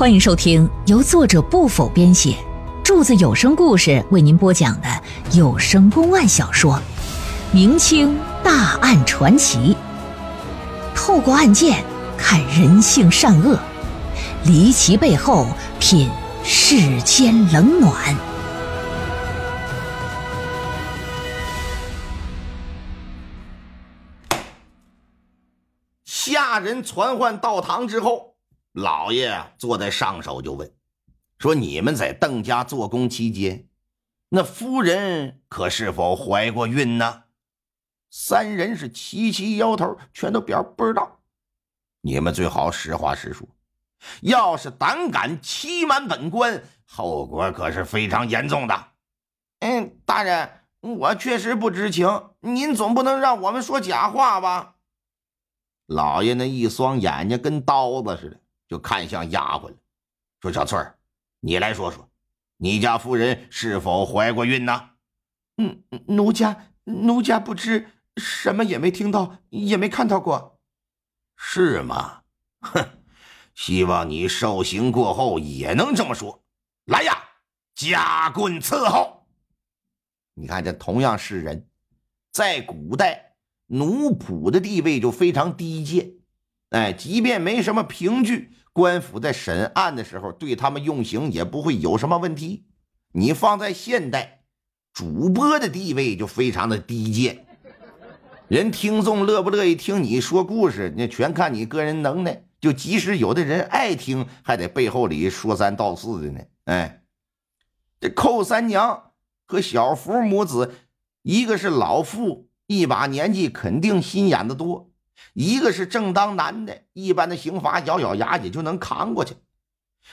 欢迎收听由作者不否编写，柱子有声故事为您播讲的有声公案小说《明清大案传奇》，透过案件看人性善恶，离奇背后品世间冷暖。下人传唤到堂之后，老爷坐在上首就问：“说你们在邓家做工期间，那夫人可是否怀过孕呢？”三人是齐齐摇头，全都表不知道。你们最好实话实说，要是胆敢欺瞒本官，后果可是非常严重的。嗯，大人，我确实不知情，您总不能让我们说假话吧？老爷那一双眼睛跟刀子似的，就看向丫鬟了，说：“小翠儿，你来说说，你家夫人是否怀过孕呢？”“嗯，奴家奴家不知，什么也没听到，也没看到过。”“是吗？哼，希望你受刑过后也能这么说。来呀，加棍伺候。你看，这同样是人，在古代。”奴仆的地位就非常低贱，哎，即便没什么凭据，官府在审案的时候对他们用刑也不会有什么问题。你放在现代，主播的地位就非常的低贱，人听众乐不乐意听你说故事，那全看你个人能耐。就即使有的人爱听，还得背后里说三道四的呢。哎，这寇三娘和小福母子，一个是老妇。一把年纪肯定心眼子多，一个是正当男的，一般的刑罚咬咬牙也就能扛过去，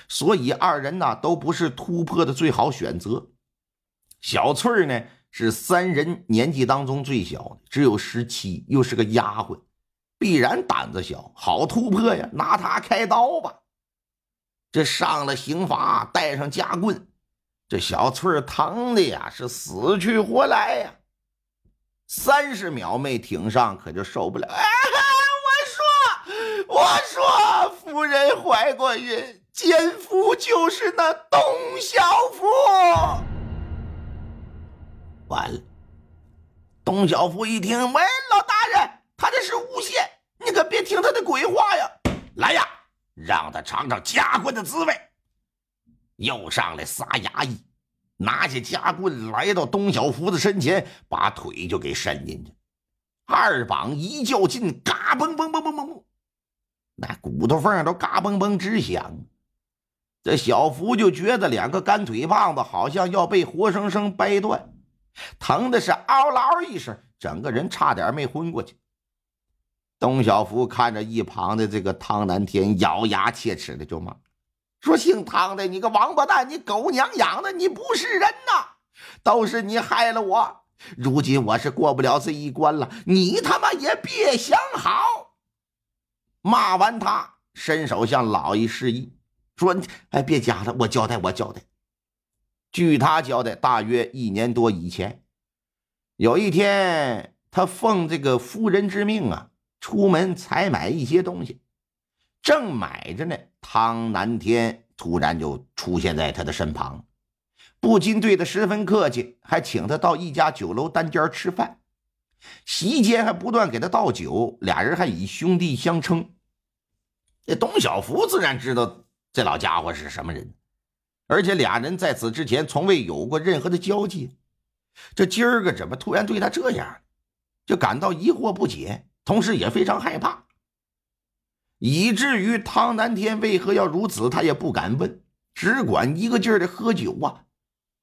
所以二人呢都不是突破的最好选择。小翠呢是三人年纪当中最小的，只有十七，又是个丫鬟，必然胆子小，好突破呀！拿她开刀吧。这上了刑罚，带上夹棍，这小翠疼的呀是死去活来呀。三十秒没挺上，可就受不了。哎，我说，我说，夫人怀过孕，奸夫就是那董小福。完了，董小福一听，喂，老大人，他这是诬陷，你可别听他的鬼话呀！来呀，让他尝尝家棍的滋味。又上来撒衙役。拿起夹棍来到董小福的身前，把腿就给伸进去，二膀一较劲，嘎嘣嘣嘣嘣嘣，那骨头缝都嘎嘣嘣直响。这小福就觉得两个干腿棒子好像要被活生生掰断，疼的是嗷嗷一声，整个人差点没昏过去。董小福看着一旁的这个汤南天，咬牙切齿的就骂。说姓汤的，你个王八蛋，你狗娘养的，你不是人呐！都是你害了我，如今我是过不了这一关了，你他妈也别想好！骂完他，伸手向老爷示意，说：“哎，别夹了，我交代，我交代。”据他交代，大约一年多以前，有一天，他奉这个夫人之命啊，出门采买一些东西。正买着呢，汤南天突然就出现在他的身旁，不禁对他十分客气，还请他到一家酒楼单间吃饭，席间还不断给他倒酒，俩人还以兄弟相称。这董小福自然知道这老家伙是什么人，而且俩人在此之前从未有过任何的交集，这今儿个怎么突然对他这样，就感到疑惑不解，同时也非常害怕。以至于汤南天为何要如此，他也不敢问，只管一个劲儿的喝酒啊。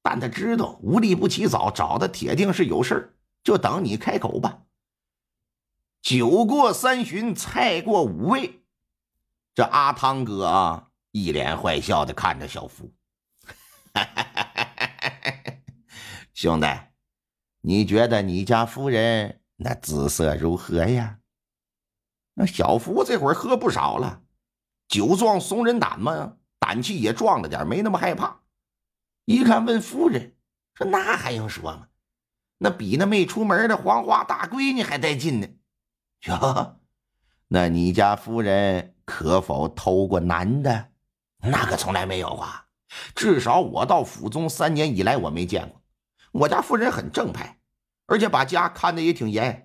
但他知道无利不起早，找的铁定是有事儿，就等你开口吧。酒过三巡，菜过五味，这阿汤哥啊，一脸坏笑的看着小福，兄弟，你觉得你家夫人那姿色如何呀？那小福这会儿喝不少了，酒壮怂人胆嘛，胆气也壮了点，没那么害怕。一看问夫人，说那还用说吗？那比那没出门的黄花大闺女还带劲呢。哟，那你家夫人可否偷过男的？那可从来没有啊，至少我到府中三年以来，我没见过。我家夫人很正派，而且把家看得也挺严。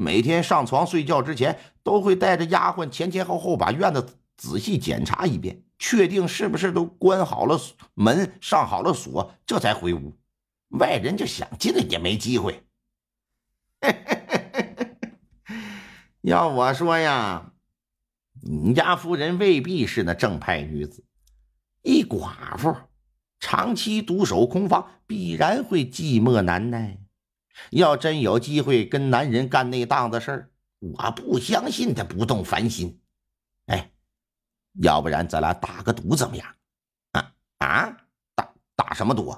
每天上床睡觉之前，都会带着丫鬟前前后后把院子仔细检查一遍，确定是不是都关好了门、上好了锁，这才回屋。外人就想进来也没机会。要我说呀，你家夫人未必是那正派女子。一寡妇长期独守空房，必然会寂寞难耐。要真有机会跟男人干那档子事儿，我不相信他不动凡心。哎，要不然咱俩打个赌怎么样？啊啊，打打什么赌？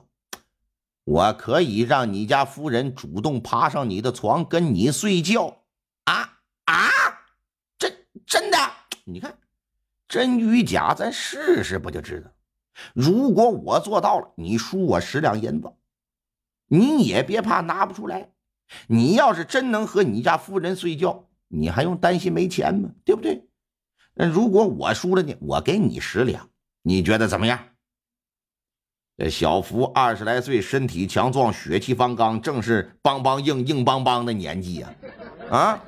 我可以让你家夫人主动爬上你的床跟你睡觉。啊啊，真真的？你看，真与假，咱试试不就知道？如果我做到了，你输我十两银子，你也别怕拿不出来。你要是真能和你家夫人睡觉，你还用担心没钱吗？对不对？那如果我输了呢？我给你十两，你觉得怎么样？这小福二十来岁，身体强壮，血气方刚，正是梆梆硬硬邦邦的年纪呀！啊，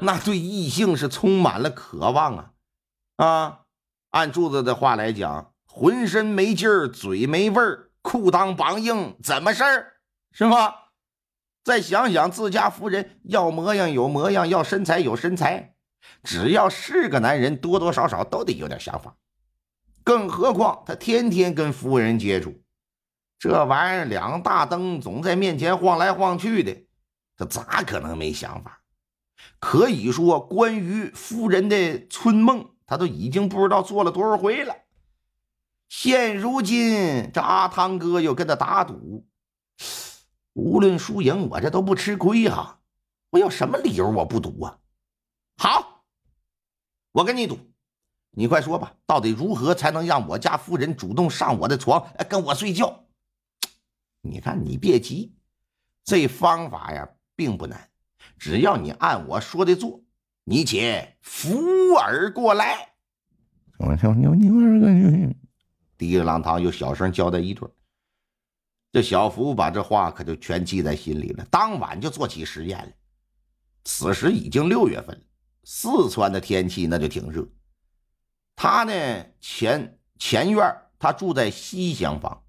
那对异性是充满了渴望啊！啊，按柱子的话来讲。浑身没劲儿，嘴没味儿，裤裆梆硬，怎么事儿？是吧？再想想自家夫人，要模样有模样，要身材有身材，只要是个男人，多多少少都得有点想法。更何况他天天跟夫人接触，这玩意儿两大灯总在面前晃来晃去的，他咋可能没想法？可以说，关于夫人的春梦，他都已经不知道做了多少回了。现如今，这阿汤哥又跟他打赌，无论输赢，我这都不吃亏啊。我有什么理由我不赌啊？好，我跟你赌，你快说吧，到底如何才能让我家夫人主动上我的床跟我睡觉？你看，你别急，这方法呀并不难，只要你按我说的做，你且扶耳过来。我操牛牛二个牛！滴里郎当又小声交代一顿，这小福把这话可就全记在心里了。当晚就做起实验了。此时已经六月份，四川的天气那就挺热。他呢前前院他住在西厢房，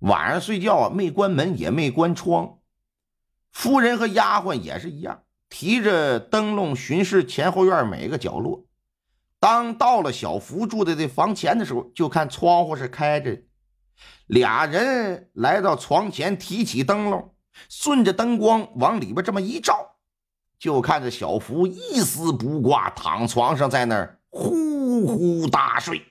晚上睡觉啊没关门也没关窗。夫人和丫鬟也是一样，提着灯笼巡视前后院每个角落。当到了小福住的这房前的时候，就看窗户是开着，俩人来到床前，提起灯笼，顺着灯光往里边这么一照，就看着小福一丝不挂，躺床上在那儿呼呼大睡。